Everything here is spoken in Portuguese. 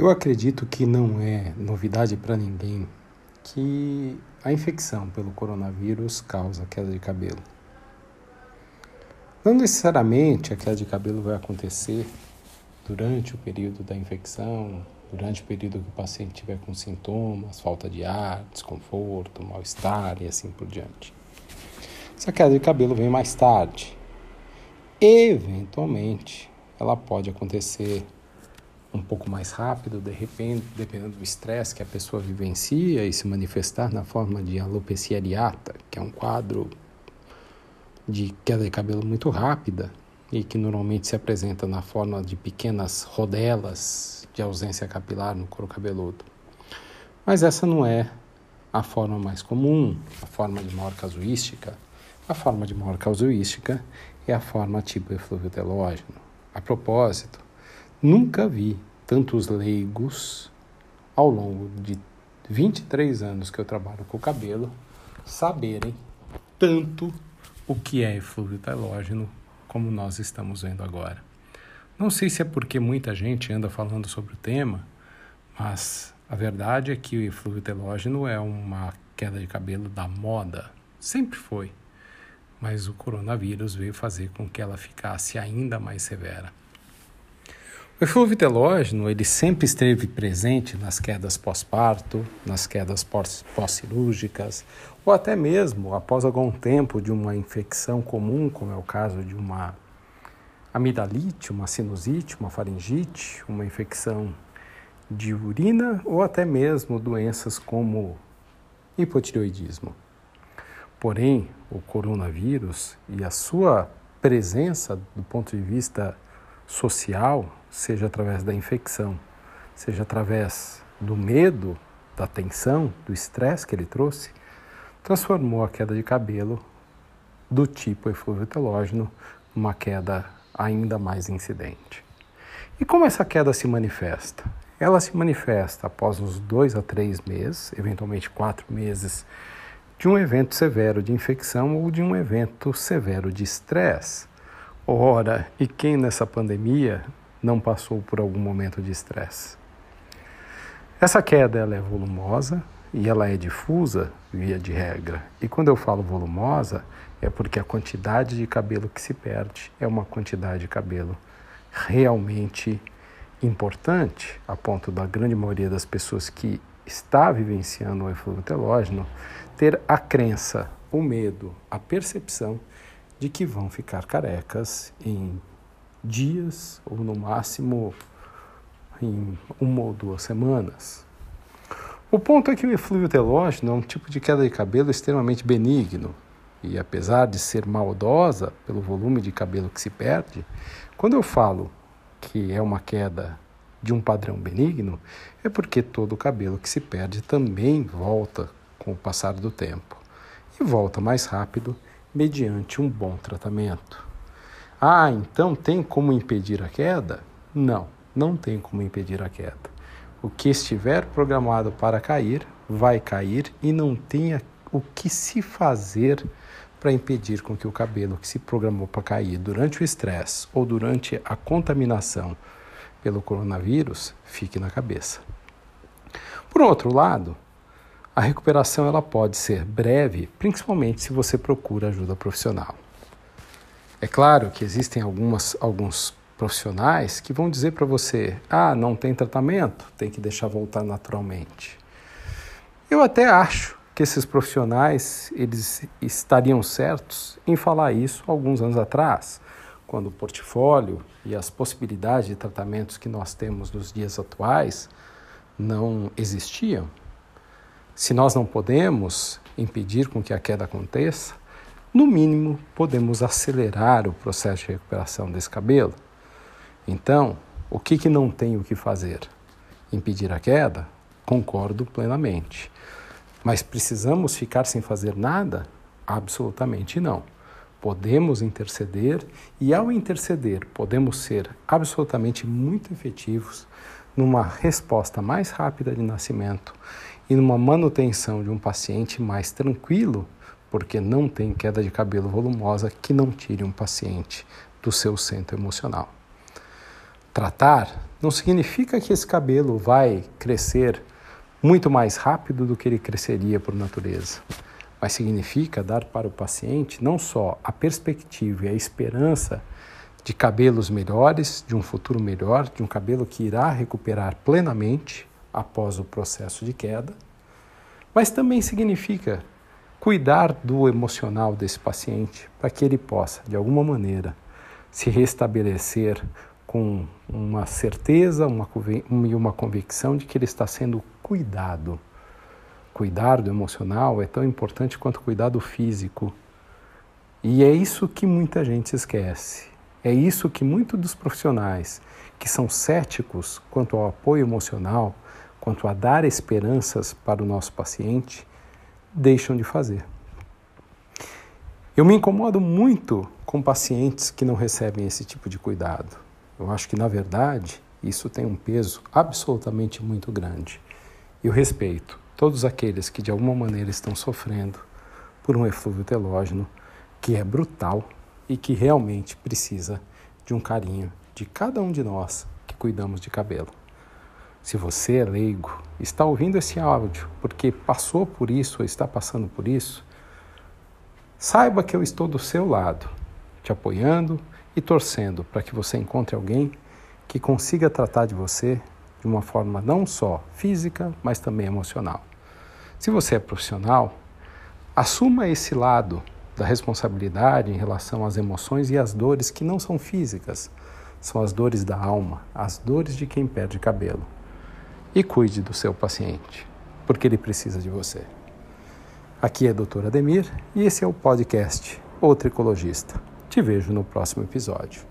Eu acredito que não é novidade para ninguém que a infecção pelo coronavírus causa queda de cabelo. Não necessariamente a queda de cabelo vai acontecer durante o período da infecção, durante o período que o paciente tiver com sintomas, falta de ar, desconforto, mal-estar e assim por diante. Essa queda de cabelo vem mais tarde. Eventualmente, ela pode acontecer um pouco mais rápido, de repente, dependendo do estresse que a pessoa vivencia e se manifestar na forma de alopecia areata, que é um quadro de queda de cabelo muito rápida e que normalmente se apresenta na forma de pequenas rodelas de ausência capilar no couro cabeludo. Mas essa não é a forma mais comum, a forma de maior casuística. A forma de maior casuística é a forma tipo eflúvio telógeno. A propósito, Nunca vi tantos leigos ao longo de 23 anos que eu trabalho com o cabelo saberem tanto o que é eflúvio telógeno como nós estamos vendo agora. Não sei se é porque muita gente anda falando sobre o tema, mas a verdade é que o eflúvio telógeno é uma queda de cabelo da moda. Sempre foi. Mas o coronavírus veio fazer com que ela ficasse ainda mais severa. O eflúvio telógeno ele sempre esteve presente nas quedas pós-parto, nas quedas pós-cirúrgicas, ou até mesmo após algum tempo de uma infecção comum, como é o caso de uma amidalite, uma sinusite, uma faringite, uma infecção de urina ou até mesmo doenças como hipotireoidismo. Porém, o coronavírus e a sua presença do ponto de vista social, seja através da infecção, seja através do medo, da tensão, do estresse que ele trouxe, transformou a queda de cabelo do tipo eflúvio telógeno numa queda ainda mais incidente. E como essa queda se manifesta? Ela se manifesta após uns dois a três meses, eventualmente quatro meses, de um evento severo de infecção ou de um evento severo de estresse. Ora, e quem nessa pandemia não passou por algum momento de estresse? Essa queda ela é volumosa e ela é difusa via de regra. E quando eu falo volumosa, é porque a quantidade de cabelo que se perde é uma quantidade de cabelo realmente importante, a ponto da grande maioria das pessoas que está vivenciando o eflúvio telógeno ter a crença, o medo, a percepção de que vão ficar carecas em dias ou no máximo em uma ou duas semanas. O ponto é que o eflúvio telógeno é um tipo de queda de cabelo extremamente benigno e apesar de ser maldosa pelo volume de cabelo que se perde, quando eu falo que é uma queda de um padrão benigno, é porque todo o cabelo que se perde também volta com o passar do tempo e volta mais rápido mediante um bom tratamento. Ah, então tem como impedir a queda? Não, não tem como impedir a queda. O que estiver programado para cair, vai cair e não tem o que se fazer para impedir com que o cabelo que se programou para cair durante o estresse ou durante a contaminação pelo coronavírus fique na cabeça. Por outro lado, a recuperação ela pode ser breve, principalmente se você procura ajuda profissional. É claro que existem algumas, alguns profissionais que vão dizer para você: ah, não tem tratamento, tem que deixar voltar naturalmente. Eu até acho que esses profissionais eles estariam certos em falar isso alguns anos atrás, quando o portfólio e as possibilidades de tratamentos que nós temos nos dias atuais não existiam. Se nós não podemos impedir com que a queda aconteça, no mínimo podemos acelerar o processo de recuperação desse cabelo. Então, o que, que não tem o que fazer? Impedir a queda? Concordo plenamente. Mas precisamos ficar sem fazer nada? Absolutamente não. Podemos interceder e, ao interceder, podemos ser absolutamente muito efetivos numa resposta mais rápida de nascimento e numa manutenção de um paciente mais tranquilo, porque não tem queda de cabelo volumosa que não tire um paciente do seu centro emocional. Tratar não significa que esse cabelo vai crescer muito mais rápido do que ele cresceria por natureza, mas significa dar para o paciente não só a perspectiva e a esperança de cabelos melhores, de um futuro melhor, de um cabelo que irá recuperar plenamente após o processo de queda, mas também significa cuidar do emocional desse paciente para que ele possa, de alguma maneira, se restabelecer com uma certeza uma, e uma convicção de que ele está sendo cuidado. Cuidar do emocional é tão importante quanto cuidar do físico. E é isso que muita gente esquece. É isso que muitos dos profissionais que são céticos quanto ao apoio emocional, quanto a dar esperanças para o nosso paciente, deixam de fazer. Eu me incomodo muito com pacientes que não recebem esse tipo de cuidado. Eu acho que, na verdade, isso tem um peso absolutamente muito grande. Eu respeito todos aqueles que, de alguma maneira, estão sofrendo por um eflúvio telógeno que é brutal e que realmente precisa de um carinho de cada um de nós que cuidamos de cabelo. Se você é leigo, está ouvindo esse áudio porque passou por isso ou está passando por isso, saiba que eu estou do seu lado, te apoiando e torcendo para que você encontre alguém que consiga tratar de você de uma forma não só física, mas também emocional. Se você é profissional, assuma esse lado da responsabilidade em relação às emoções e às dores que não são físicas, são as dores da alma, as dores de quem perde cabelo. E cuide do seu paciente, porque ele precisa de você. Aqui é a doutora Ademir e esse é o podcast O Tricologista. Te vejo no próximo episódio.